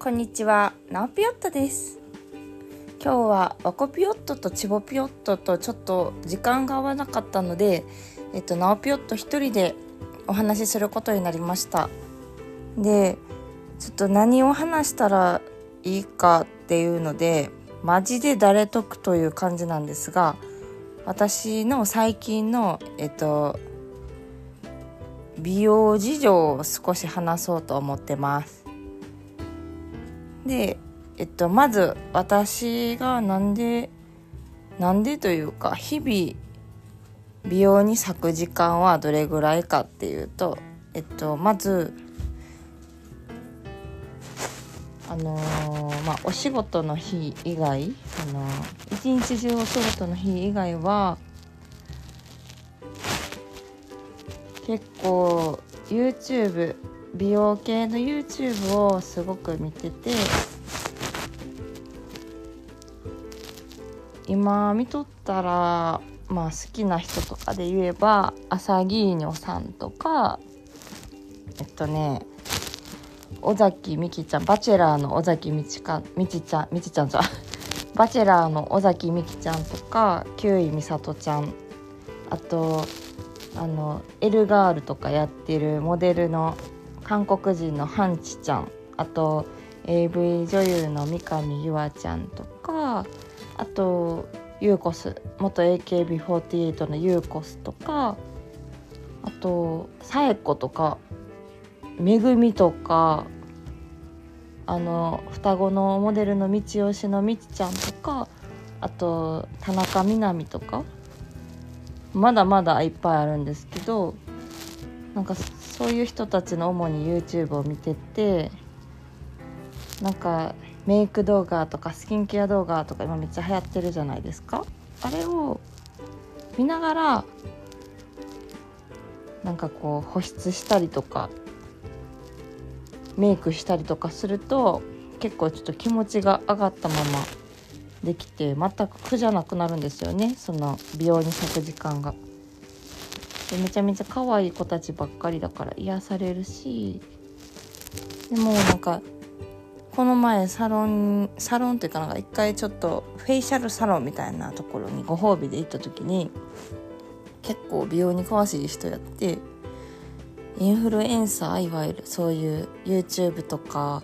こんにちは、ナオピヨットです。今日はワコピヨットとチボピヨットとちょっと時間が合わなかったので、えっとナオピヨット一人でお話しすることになりました。で、ちょっと何を話したらいいかっていうので、マジで誰得という感じなんですが、私の最近のえっと美容事情を少し話そうと思ってます。で、えっと、まず私がなんでなんでというか日々美容に割く時間はどれぐらいかっていうと、えっと、まずあのーまあお仕事の日以外、あのー一日中お仕事の日以外は結構 YouTube 美容系の YouTube をすごく見てて今見とったらまあ好きな人とかで言えば朝ギーニョさんとかえっとね尾崎美紀ちゃんバチェラーの尾崎美智か美智ちゃん美智ちゃんじゃ バチェラーの尾崎美紀ちゃんとか休井美里ちゃん。あとあのエルガールとかやってるモデルの韓国人のハンチちゃん。あと AV 女優の三上優愛ちゃんとかあとユーコス元 AKB48 のユーコスとかあとサエコとかめぐみとかあの双子のモデルの道吉のみちちゃんとかあと田中みな実とかまだまだいっぱいあるんですけどなんかそういう人たちの主に YouTube を見ててなんかメイク動画とかスキンケア動画とか今めっちゃ流行ってるじゃないですかあれを見ながらなんかこう保湿したりとかメイクしたりとかすると結構ちょっと気持ちが上がったままできて全く苦じゃなくなるんですよねその美容に咲く時間が。でめちゃめちゃ可愛い子たちばっかりだから癒されるし。でもなんかこの前サロンサロンっていうかなんか一回ちょっとフェイシャルサロンみたいなところにご褒美で行った時に結構美容に詳しい人やってインフルエンサーいわゆるそういう YouTube とか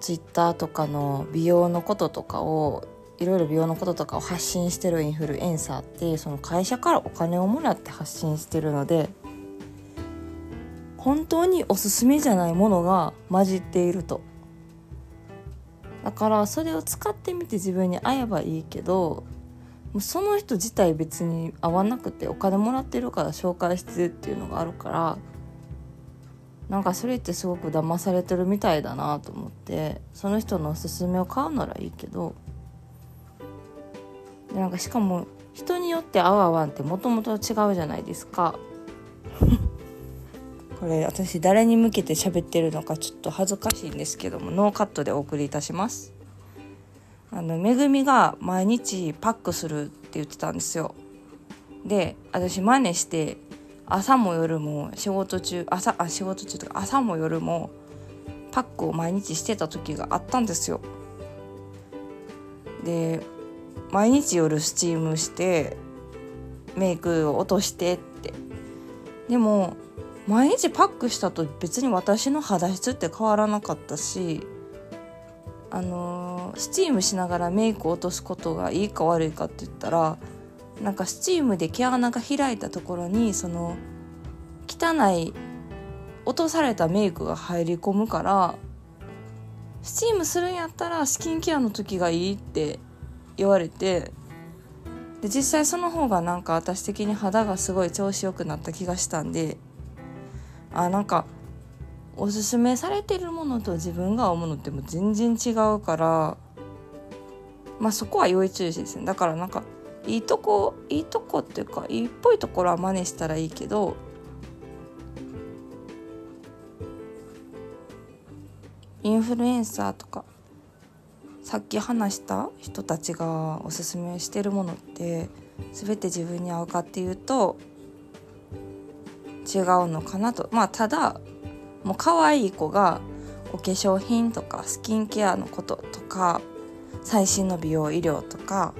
Twitter とかの美容のこととかをいろいろ美容のこととかを発信してるインフルエンサーってその会社からお金をもらって発信してるので本当におすすめじゃないものが混じっていると。だからそれを使ってみて自分に合えばいいけどもうその人自体別に合わなくてお金もらってるから紹介してるっていうのがあるからなんかそれってすごく騙されてるみたいだなと思ってその人のおすすめを買うならいいけどでなんかしかも人によって合う合わんってもともと違うじゃないですか。これ私誰に向けて喋ってるのかちょっと恥ずかしいんですけどもノーカットでお送りいたします。あのめぐみが毎日パックするって言ってたんですよ。で私真似して朝も夜も仕事中朝あ仕事中とか朝も夜もパックを毎日してた時があったんですよ。で毎日夜スチームしてメイクを落としてって。でも毎日パックしたと別に私の肌質って変わらなかったしあのースチームしながらメイクを落とすことがいいか悪いかって言ったらなんかスチームで毛穴が開いたところにその汚い落とされたメイクが入り込むからスチームするんやったらスキンケアの時がいいって言われてで実際その方がなんか私的に肌がすごい調子良くなった気がしたんであなんかおすすめされてるものと自分が思うものってもう全然違うからまあそこは要注意ですね。だからなんかいいとこいいとこっていうかいいっぽいところは真似したらいいけどインフルエンサーとかさっき話した人たちがおすすめしてるものって全て自分に合うかっていうと違うのかなと。まあただもう可愛い子がお化粧品とかスキンケアのこととか最新の美容医療とか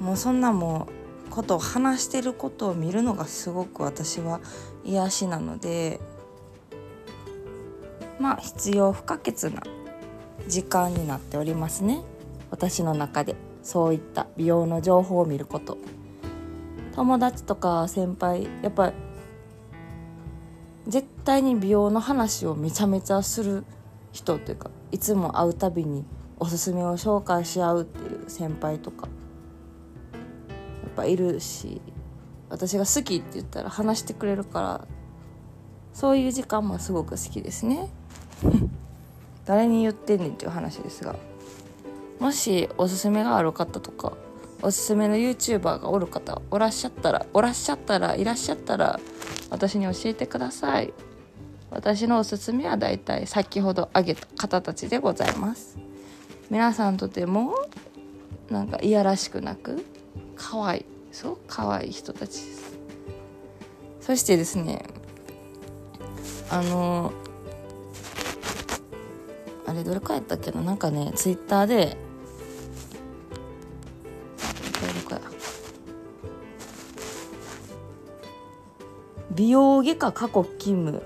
もうそんなもうことを話してることを見るのがすごく私は癒しなのでまあ必要不可欠な時間になっておりますね。私の中でそういった美容の情報を見ること。友達とか先輩やっぱ絶対に美容の話をめちゃめちゃする人というかいつも会うたびにおすすめを紹介し合うっていう先輩とかやっぱいるし私が好きって言ったら話してくれるからそういう時間もすごく好きですね。誰に言ってんねんっていう話ですがもしおすすめがある方とかおすすめの YouTuber がおる方おらっしゃったらおらっしゃったらいらっしゃったら私に教えてください。私のおすすめはだいたい先ほど挙げた方たちでございます。皆さんとてもなんかいやらしくなく可愛いそう可愛い人たちです。そしてですねあのあれどれかやったっけななんかねツイッターで美容外科過去勤務。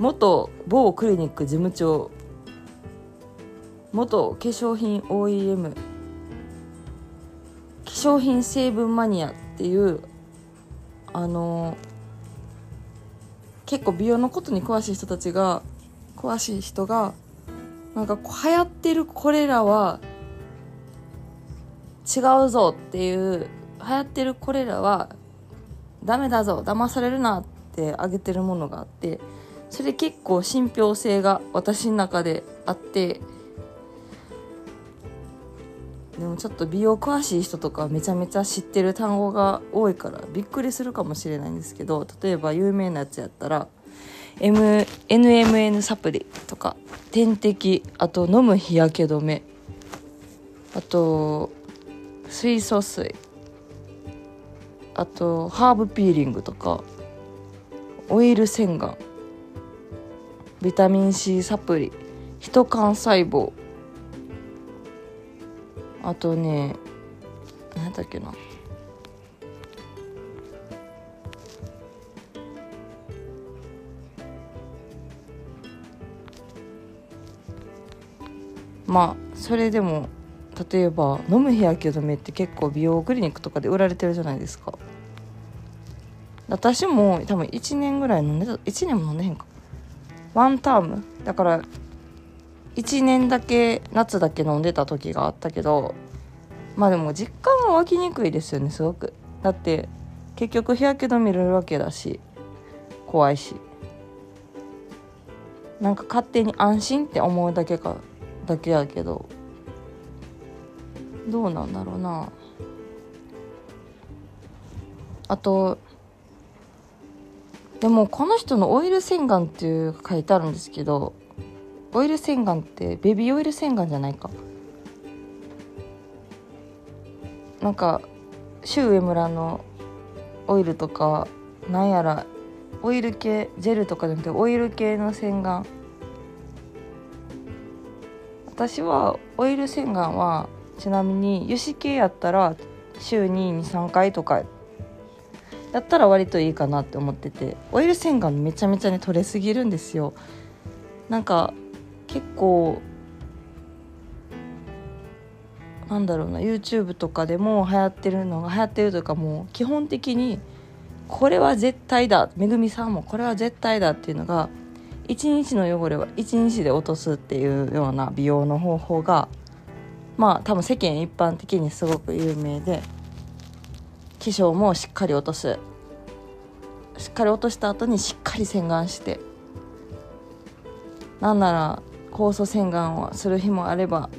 元某クリニック事務長。元化粧品 OEM 化粧品成分マニアっていうあの結構美容のことに詳しい人たちが詳しい人がなんか流行ってるこれらは違うぞっていう流行ってるこれらはダメだぞ騙されるなってあげてるものがあってそれ結構信憑性が私の中であってでもちょっと美容詳しい人とかめちゃめちゃ知ってる単語が多いからびっくりするかもしれないんですけど例えば有名なやつやったら M NMN サプリとか点滴あと飲む日焼け止めあと水素水あとハーブピーリングとかオイル洗顔ビタミン C サプリヒト幹細胞あとね何だっけな。まあそれでも例えば飲む日焼け止めって結構美容クリニックとかで売られてるじゃないですか。私も多分1年ぐらい飲んでた1年も飲んでへんか。ワンターム。だから1年だけ夏だけ飲んでた時があったけどまあでも実感は湧きにくいですよねすごく。だって結局日焼け止めるわけだし怖いし。なんか勝手に安心って思うだけか。だけやけど。どうなんだろうな。あとでもこの人のオイル洗顔っていう書いてあるんですけどオイル洗顔ってベビーオイル洗顔じゃないか。なんかシュウエムラのオイルとかなんやらオイル系ジェルとかじゃなくてオイル系の洗顔。私はオイル洗顔はちなみに油脂系やったら週に23回とかやったら割といいかなって思っててオイル洗顔めちゃめちゃね取れすぎるんですよ。なんか結構なんだろうな YouTube とかでも流行ってるのが流行ってるというかもう基本的にこれは絶対だめぐみさんもこれは絶対だっていうのが1日の汚れは1日で落とすっていうような美容の方法がまあ多分世間一般的にすごく有名で化粧もしっかり落とす。しっかり落とした後にしっかり洗顔して。なんなら酵素洗顔をする日もあれば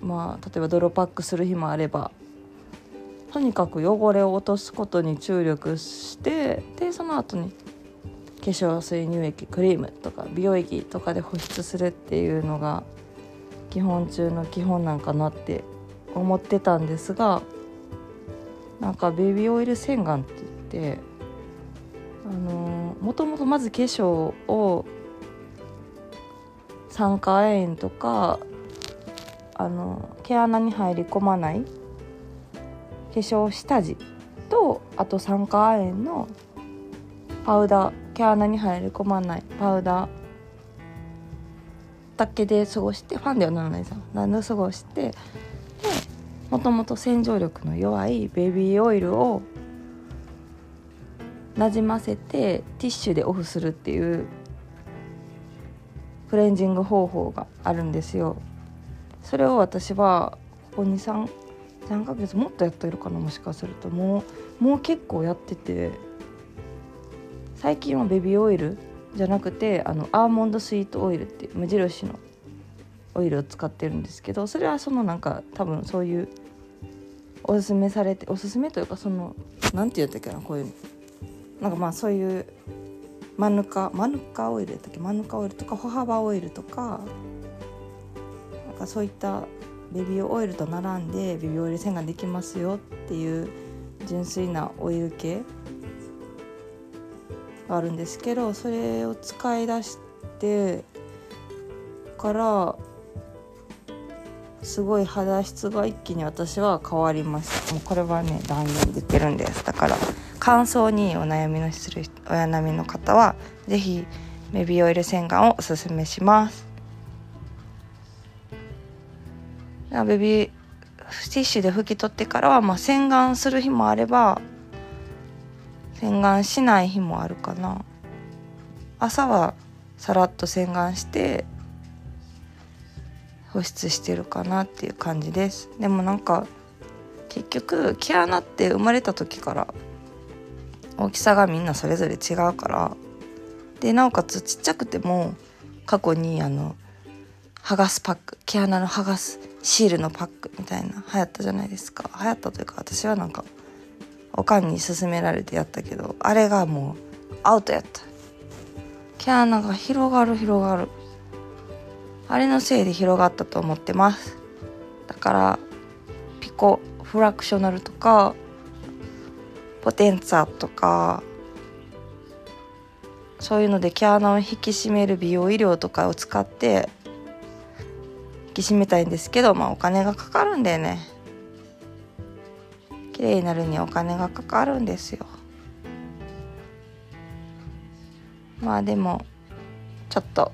まあ例えば泥パックする日もあればとにかく汚れを落とすことに注力してでその後に化粧水乳液クリームとか美容液とかで保湿するっていうのが基本中の基本なんかなって思ってたんですがなんかベビーオイル洗顔って言ってあのもともとまず化粧を酸化亜鉛とかあの毛穴に入り込まない化粧下地とあと酸化亜鉛のパウダー毛穴に入り込まないパウダーだけで過ごしてファンではならないさ。なんで過ごしてでもともと洗浄力の弱いベビーオイルをなじませてティッシュでオフするっていうクレンジング方法があるんですよ。それを私はここ23 3ヶ月もっとやってるかなもしかすると。もうもう結構やってて。最近はベビーオイルじゃなくてあのアーモンドスイートオイルっていう無印のオイルを使ってるんですけどそれはそのなんか多分そういうおすすめされておすすめというかその何て言ったっけなこういうなんかまあそういうマヌカマヌカオイルやったっけ？マヌカオイルとか歩幅オイルとかなんかそういったベビーオイルと並んでベビーオイル洗顔できますよっていう純粋なオイル系があるんですけどそれを使い出してからすごい肌質が一気に私は変わりましたもうこれはね断言できるんです。だから乾燥にお悩みのするお悩みの方は是非ベビーオイル洗顔をおすすめします。ベビーティッシュで拭き取ってからは、まあ、洗顔する日もあれば洗顔しない日もあるかな。朝はさらっと洗顔して保湿してるかなっていう感じです。でもなんか結局毛穴って生まれた時から大きさがみんなそれぞれ違うからでなおかつちっちゃくても過去にあの剥がすパック毛穴の剥がすシールのパックみたいな流行ったじゃないですか。流行ったというか私はなんかおかんに勧められてやったけどあれがもうアウトやった。毛穴が広がる広がる。あれのせいで広がったと思ってます。だからピコフラクショナルとかポテンツァとかそういうので毛穴を引き締める美容医療とかを使ってき締めたいんですけどまあお金がかかるんだよね。綺麗になるにはお金がかかるんですよ。まあでもちょっと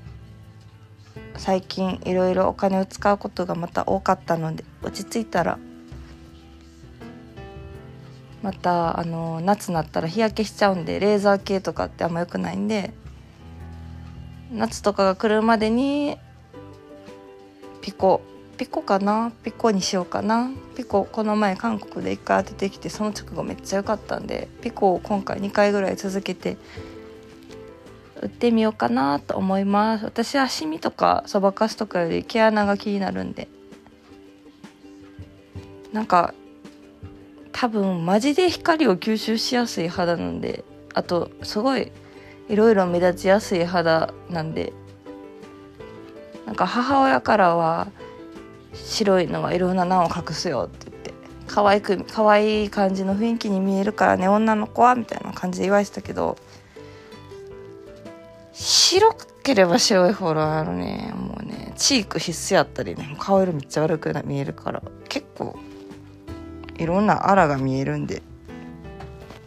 最近いろいろお金を使うことがまた多かったので落ち着いたらまたあの夏になったら日焼けしちゃうんでレーザー系とかってあんま良くないんで夏とかが来るまでにピコ。ピコかな？ピコにしようかな。ピコこの前韓国で1回当ててきてその直後めっちゃ良かったんでピコを今回2回ぐらい続けて売ってみようかなと思います。私はシミとかそばかすとかより毛穴が気になるんで。なんか多分マジで光を吸収しやすい肌なんであとすごいいろいろ目立ちやすい肌なんでなんか母親からは白いのはいろんな難を隠すよって言って可愛く可愛い感じの雰囲気に見えるからね女の子はみたいな感じで言われてたけど白ければ白いほどあのねもうねチーク必須やったりね顔色めっちゃ悪く見えるから結構いろんなあらが見えるんで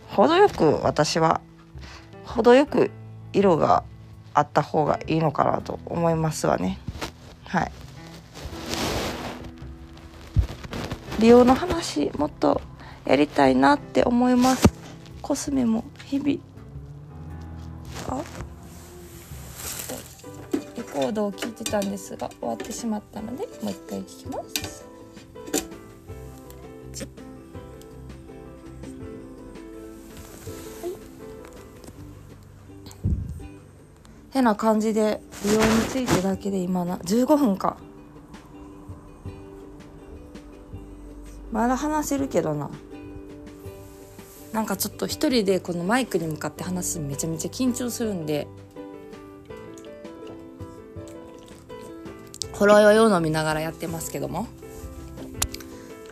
程よく私は程よく色があった方がいいのかなと思いますわね。はい。美容の話もっとやりたいなって思います。コスメも日々。あ？レコードを聞いてたんですが終わってしまったのでもう一回聞きます。はい。てな感じで美容についてだけで今な15分か。まだ話せるけどな。なんかちょっと一人でこのマイクに向かって話すめちゃめちゃ緊張するんで。ほろ酔いを飲みながらやってますけども。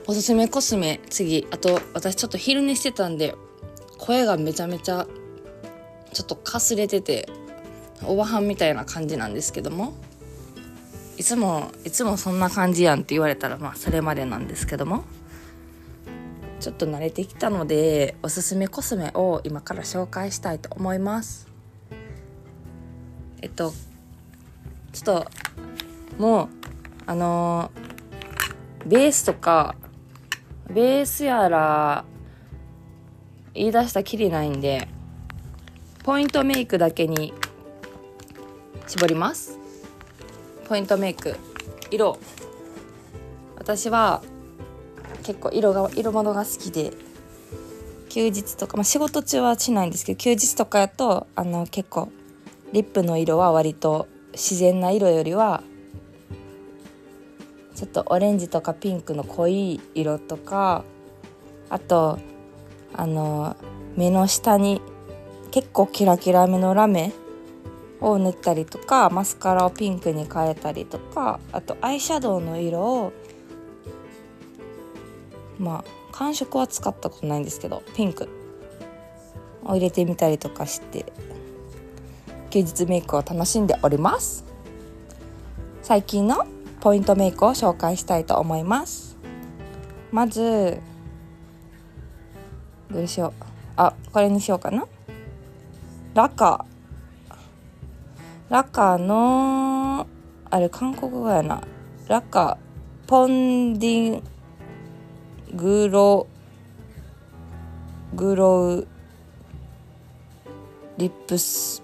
おすすめコスメ次。あと私ちょっと昼寝してたんで声がめちゃめちゃちょっとかすれてて。おばはんみたいな感じなんですけども。いつもいつもそんな感じやんって言われたらまあそれまでなんですけども。ちょっと慣れてきたのでおすすめコスメを今から紹介したいと思います。えっとちょっともうあのベースとかベースやら言い出したきりないんでポイントメイクだけに絞ります。ポイントメイク。色。私は結構色が色物が好きで休日とか、まあ、仕事中はしないんですけど休日とかやとあの結構リップの色は割と自然な色よりはちょっとオレンジとかピンクの濃い色とかあとあの目の下に結構キラキラめのラメを塗ったりとかマスカラをピンクに変えたりとかあとアイシャドウの色をまあ感触は使ったことないんですけどピンクを入れてみたりとかして休日メイクを楽しんでおります。最近のポイントメイクを紹介したいと思います。まずどうしよう。あこれにしようかな。ラカ。ラカのあれ韓国語やなラカポンディグログロウリップス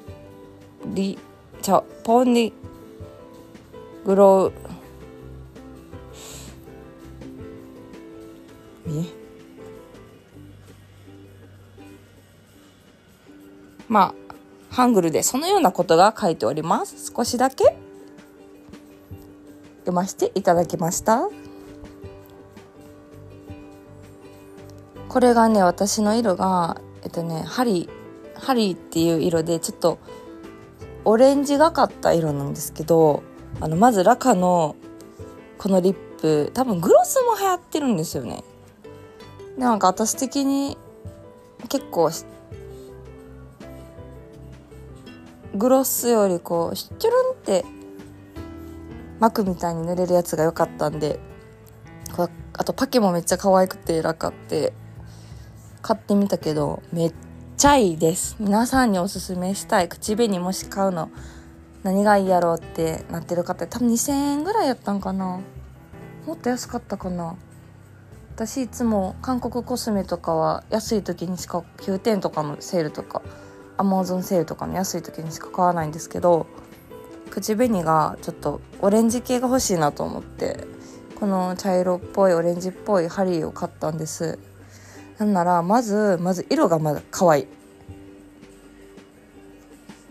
リちゃポンディグロウえ？まあハングルでそのようなことが書いております。少しだけ読ませていただきました。これがね私の色がえっとねハリハリっていう色でちょっとオレンジがかった色なんですけどあのまずラカのこのリップ多分グロスも流行ってるんですよね。なんか私的に結構グロスよりこうシュルンって膜みたいに塗れるやつが良かったんであとパケもめっちゃ可愛くてラカって買ってみたけどめっちゃいいです。皆さんにおすすめしたい。口紅もし買うの何がいいやろうってなってる方多分2000円ぐらいやったんかな。もっと安かったかな。私いつも韓国コスメとかは安い時にしか9点とかのセールとかアマゾンセールとかの安い時にしか買わないんですけど口紅がちょっとオレンジ系が欲しいなと思ってこの茶色っぽいオレンジっぽい針を買ったんです。なんならまずまず色がまだ可愛い。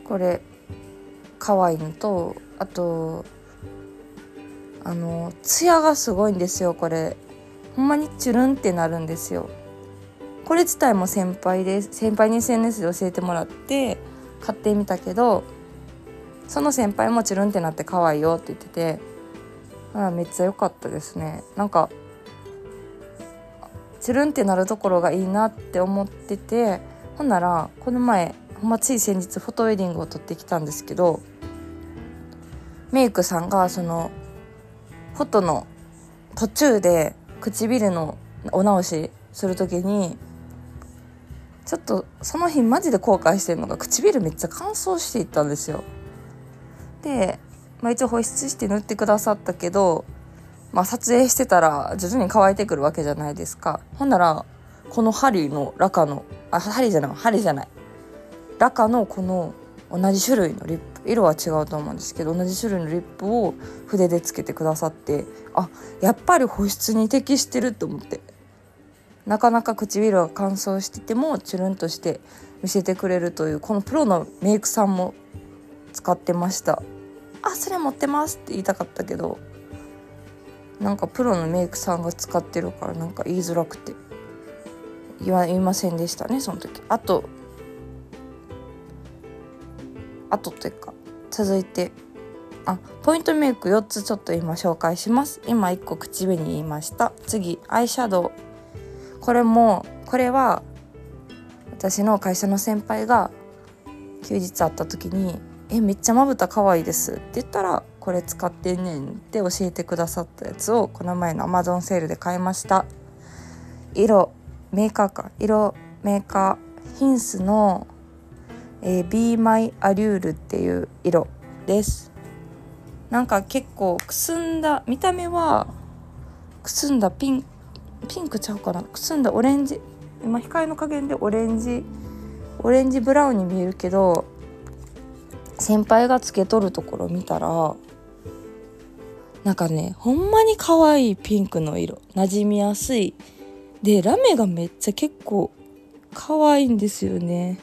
これ可愛いのとあとあのツヤがすごいんですよこれ。ほんまにチュルンってなるんですよ。これ自体も先輩です。先輩に SNS で教えてもらって買ってみたけどその先輩もチュルンってなって可愛いよって言っててあめっちゃ良かったですね。なんかチュルンってなるところがいいなって思っててほんならこの前ほんまつい先日フォトウェディングを撮ってきたんですけどメイクさんがそのフォトの途中で唇のお直しする時にちょっとその日マジで後悔してるのが唇めっちゃ乾燥していったんですよ。で、まあ、一応保湿して塗ってくださったけどまあ、撮影してたら徐々に乾いてくるわけじゃないですか。ほんならこの針のラカのあ針じゃない針じゃない。ラカのこの同じ種類のリップ色は違うと思うんですけど同じ種類のリップを筆でつけてくださってあやっぱり保湿に適してると思って。なかなか唇が乾燥しててもチュルンとして見せてくれるというこのプロのメイクさんも使ってました。あそれ持ってますって言いたかったけどなんかプロのメイクさんが使ってるからなんか言いづらくて言わ言いませんでしたねその時。あとあとというか続いてあポイントメイク4つちょっと今紹介します。今1個口紅言いました。次アイシャドウ。これもこれは私の会社の先輩が休日会った時に「えめっちゃまぶた可愛いです」って言ったら「これ使ってんねん」って教えてくださったやつをこの前のアマゾンセールで買いました。色メーカーか。色メーカーヒンスの、え、Be My Allure っていう色です。なんか結構くすんだ見た目はくすんだピンピンクちゃうかな。くすんだオレンジ。今光の加減でオレンジ。オレンジブラウンに見えるけど先輩がつけとるところ見たらなんかねほんまに可愛いピンクの色。馴染みやすい。でラメがめっちゃ結構可愛いんですよね。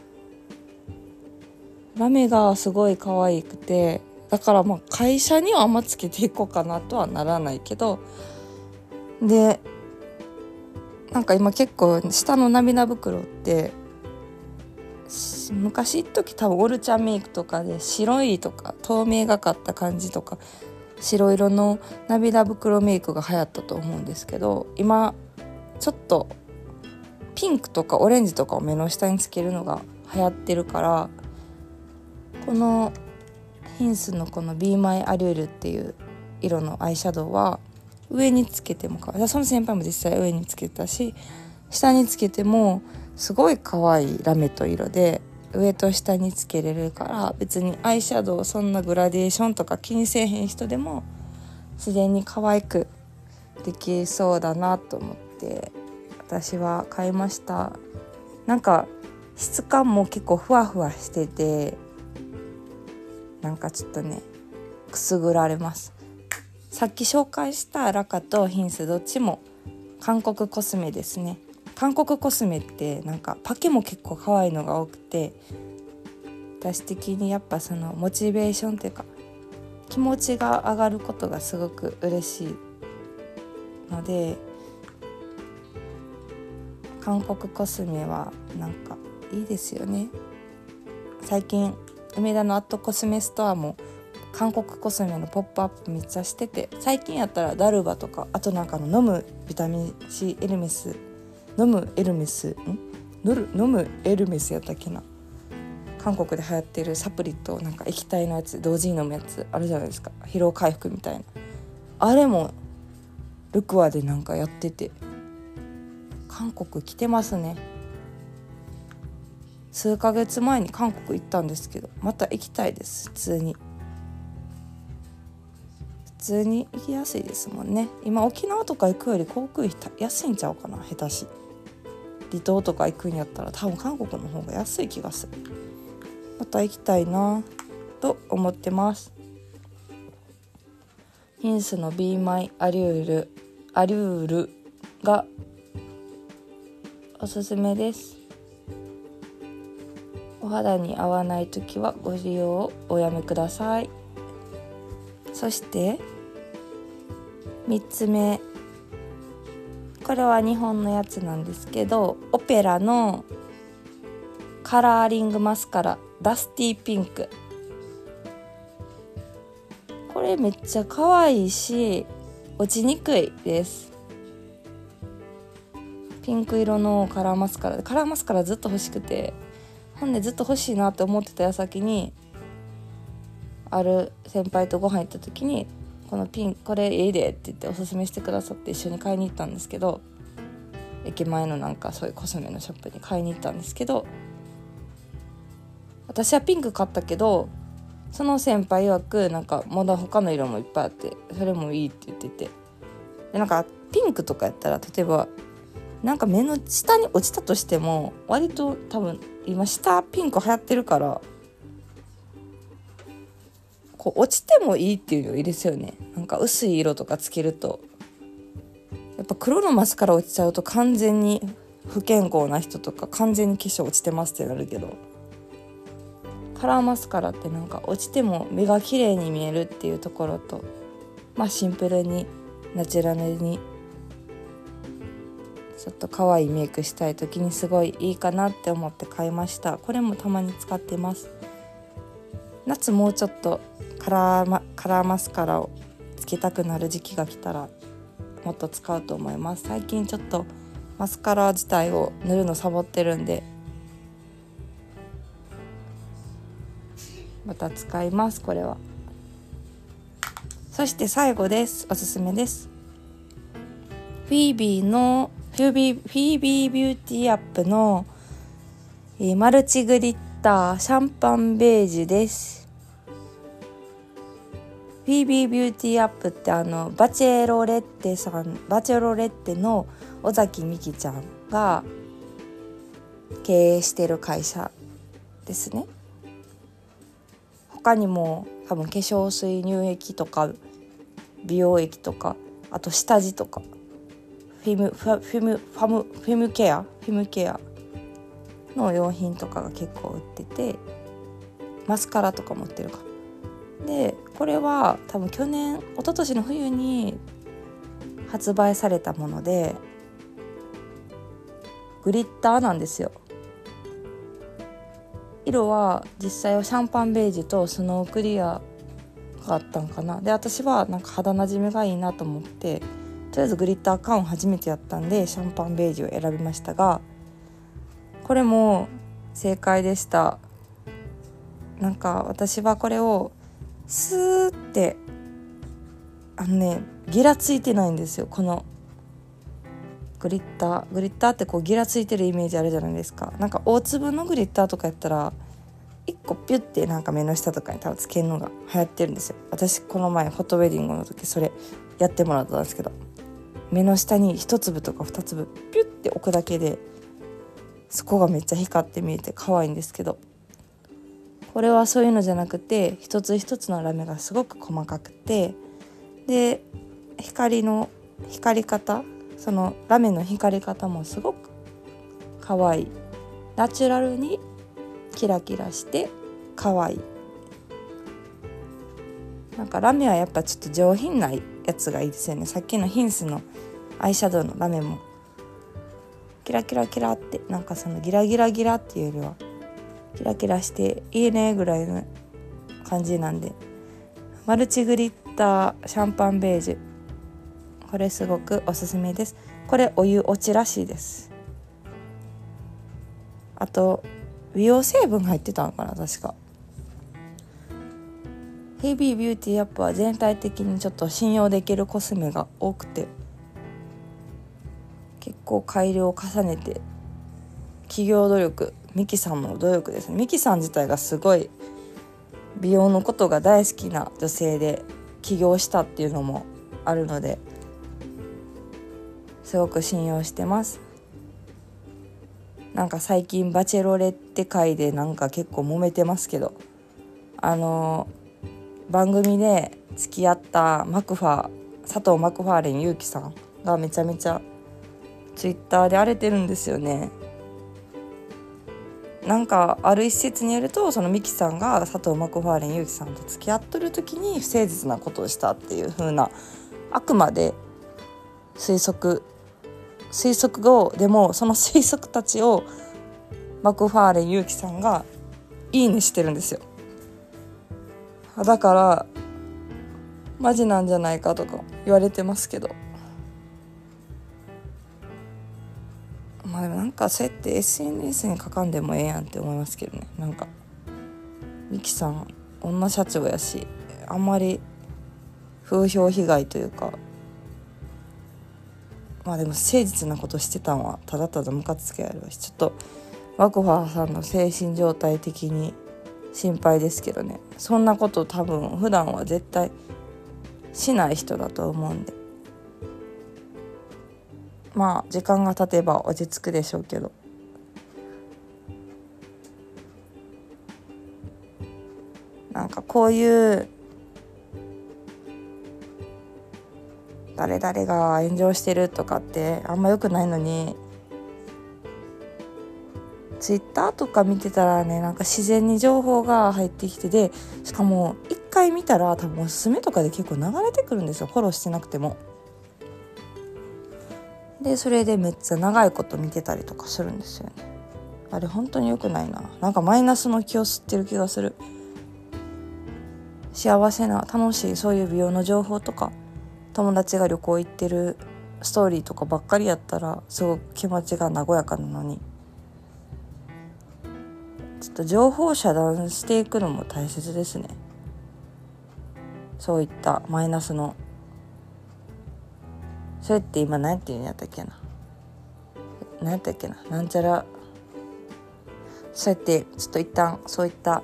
ラメがすごい可愛くてだからまあ会社にはあんまつけていこうかなとはならないけど。でなんか今結構下の涙袋って昔一時多分オルチャンメイクとかで白いとか透明がかった感じとか白色の涙袋メイクが流行ったと思うんですけど今ちょっとピンクとかオレンジとかを目の下につけるのが流行ってるからこのヒンスのこの「Be My a l u l っていう色のアイシャドウは上につけてもかわいい。その先輩も実際上につけたし下につけてもすごい可愛いラメと色で上と下につけれるから別にアイシャドウそんなグラデーションとか気にせえへん人でも自然に可愛くできそうだなと思って私は買いました。なんか質感も結構ふわふわしててなんかちょっとねくすぐられます。さっき紹介したラカとヒンスどっちも韓国コスメですね。韓国コスメってなんかパケも結構可愛いのが多くて私的にやっぱそのモチベーションっていうか気持ちが上がることがすごく嬉しいので韓国コスメはなんかいいですよね。最近梅田のアットコスメストアも韓国コスメのポップアップめっちゃしてて最近やったらダルバとかあとなんかの飲むビタミン C エルメス飲むエルメスん？飲むエルメスやったっけな？韓国で流行ってるサプリとなんか液体のやつ同時に飲むやつあるじゃないですか。疲労回復みたいなあれもルクアでなんかやってて。韓国来てますね。数ヶ月前に韓国行ったんですけどまた行きたいです普通に。通に行きやすいですもんね。今沖縄とか行くより航空費安いんちゃうかな下手し。離島とか行くんやったら多分韓国の方が安い気がする。また行きたいなと思ってます。ヒンスの Be My アリュールアリュールがおすすめです。お肌に合わない時はご利用をおやめください。そして3つ目。これは日本のやつなんですけどオペラのカラーリングマスカラダスティーピンク。これめっちゃ可愛いし落ちにくいです。ピンク色のカラーマスカラカラーマスカラずっと欲しくてほんでずっと欲しいなって思ってた矢先にある先輩とご飯行った時にこのピンこれいいでって言っておすすめしてくださって一緒に買いに行ったんですけど駅前のなんかそういうコスメのショップに買いに行ったんですけど私はピンク買ったけどその先輩曰くなんかまだ他の色もいっぱいあってそれもいいって言ってて。でなんかピンクとかやったら例えばなんか目の下に落ちたとしても割と多分今下ピンク流行ってるからこう落ちてもいいっていうのいいですよね。なんか薄い色とかつけると。やっぱ黒のマスカラ落ちちゃうと完全に不健康な人とか完全に化粧落ちてますってなるけど。カラーマスカラってなんか落ちても目が綺麗に見えるっていうところとまあシンプルにナチュラルにちょっと可愛いメイクしたい時にすごいいいかなって思って買いました。これもたまに使ってます。夏もうちょっとカラーマカラーマスカラをつけたくなる時期が来たらもっと使うと思います。最近ちょっとマスカラ自体を塗るのサボってるんで。また使いますこれは。そして最後です。おすすめです。PHOEBE の PHOEBE PHOEBE BEAUTY UP の、えー、マルチグリッターシャンパンベージュです。 PHOEBE BEAUTY UP ってあのバチェロレッテさんバチェロレッテの尾崎美紀ちゃんが経営してる会社ですね。他にも多分化粧水乳液とか美容液とかあと下地とかフィムファフィムファムフィムケアフィムケアの用品とかが結構売っててマスカラとかも売ってるか。でこれは多分去年一昨年の冬に発売されたものでグリッターなんですよ。色は実際はシャンパンベージュとスノークリアがあったんかな。で私はなんか肌なじみがいいなと思ってとりあえずグリッター缶を初めてやったんでシャンパンベージュを選びましたがこれも正解でした。なんか私はこれをスーってあのねギラついてないんですよ。このグリッター。グリッターってこうギラついてるイメージあるじゃないですか。なんか大粒のグリッターとかやったら1個ピュッてなんか目の下とかに多分つけるのが流行ってるんですよ。私この前フォトウェディングの時それやってもらったんですけど。目の下に1粒とか2粒ピュッて置くだけでそこがめっちゃ光って見えて可愛いんですけどこれはそういうのじゃなくて一つ一つのラメがすごく細かくてで光の光り方そのラメの光り方もすごく可愛い。ナチュラルにキラキラして可愛い。なんかラメはやっぱちょっと上品なやつがいいですよね。さっきのヒンスのアイシャドウのラメもキラキラキラってなんかそのギラギラギラっていうよりはキラキラしていいねぐらいの感じなんで。マルチグリッターシャンパンベージュ。これすごくおすすめです。これお湯落ちらしいです。あと美容成分入ってたのかな確か。 PHOEBE BEAUTY UP は全体的にちょっと信用できるコスメが多くて。結構改良を重ねて企業努力ミキさんの努力ですね。ミキさん自体がすごい美容のことが大好きな女性で起業したっていうのもあるのですごく信用してます。なんか最近バチェロレッテ界でなんか結構揉めてますけどあの番組で付き合ったマクファー佐藤マクファーレン勇気さんがめちゃめちゃツイッターで荒れてるんですよね。なんかある一説によるとそのミキさんが佐藤マクファーレン勇気さんと付き合っとる時に不誠実なことをしたっていう風なあくまで推測推測後でもその推測たちをマクファーレン勇気さんがいいねしてるんですよ。だからマジなんじゃないかとか言われてますけど。まあでもなんかそうやって SNS に書かんでもええやんって思いますけどね。なんかミキさん女社長やしあんまり風評被害というかまあでも誠実なことしてたんはただただムカつけあるしちょっとワクファーさんの精神状態的に心配ですけどね。そんなこと多分普段は絶対しない人だと思うんで。まあ時間が経てば落ち着くでしょうけどなんかこういう誰々が炎上してるとかってあんま良くないのにツイッターとか見てたらねなんか自然に情報が入ってきてでしかも一回見たら多分おすすめとかで結構流れてくるんですよフォローしてなくても。でそれでめっちゃ長いこと見てたりとかするんですよね。あれ本当に良くないな。なんかマイナスの気を吸ってる気がする。幸せな楽しいそういう美容の情報とか友達が旅行行ってるストーリーとかばっかりやったらすごく気持ちが和やかなのにちょっと情報を遮断していくのも大切ですねそういったマイナスのそれって今何て言うんやったっけな？何やったっけな？なんちゃら。そうやってちょっと一旦そういった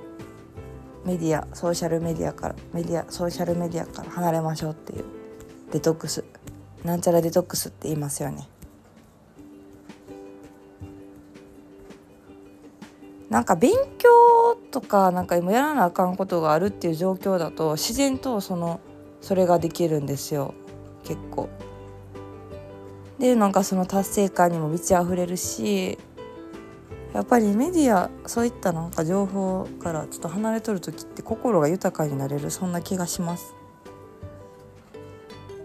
メディアソーシャルメディアからメディアソーシャルメディアから離れましょうっていうデトックス。なんちゃらデトックスって言いますよね。なんか勉強とかなんか今やらなあかんことがあるっていう状況だと自然とそのそれができるんですよ。結構。でなんかその達成感にも満ち溢れるしやっぱりメディアそういったなんか情報からちょっと離れとる時って心が豊かになれるそんな気がします。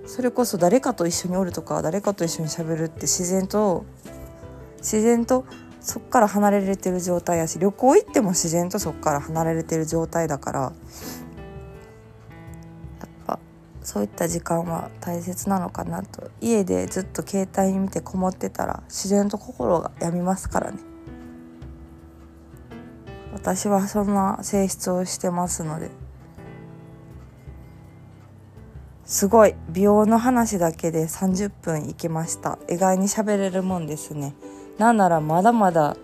それこそ誰かと一緒におるとか誰かと一緒にしゃべるって自然と自然とそっから離れれてる状態やし旅行行っても自然とそっから離れれてる状態だからそういった時間は大切なのかなと。家でずっと携帯見てこもってたら自然と心が病みますからね。私はそんな性質をしてますので。すごい美容の話だけで30分いきました。意外に喋れるもんですね。なんならまだまだ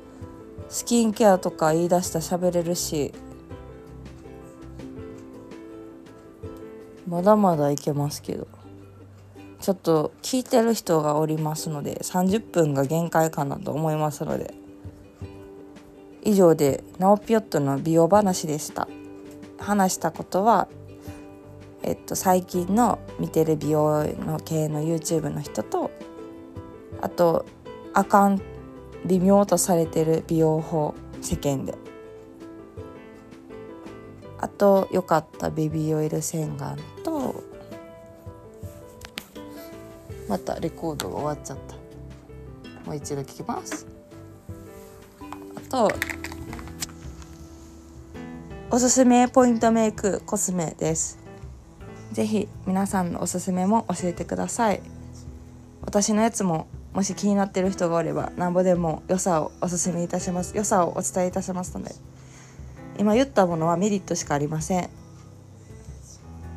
スキンケアとか言い出した喋れるしまだまだいけますけど。ちょっと聞いてる人がおりますので30分が限界かなと思いますので。以上でナオピヨットの美容話でした。話したことはえっと最近の見てる美容の系の YouTube の人とあとあかん微妙とされてる美容法世間で。と良かったベビーオイル洗顔とまたレコードが終わっちゃった。もう一度聞きます。あとおすすめポイントメイクコスメです。ぜひ皆さんのおすすめも教えてください。私のやつももし気になってる人がおればなんぼでも良さをおすすめいたします。良さをお伝えいたしますので今言ったものはメリットしかありません。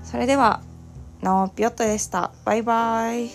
それではナオピヨットでした。バイバイ。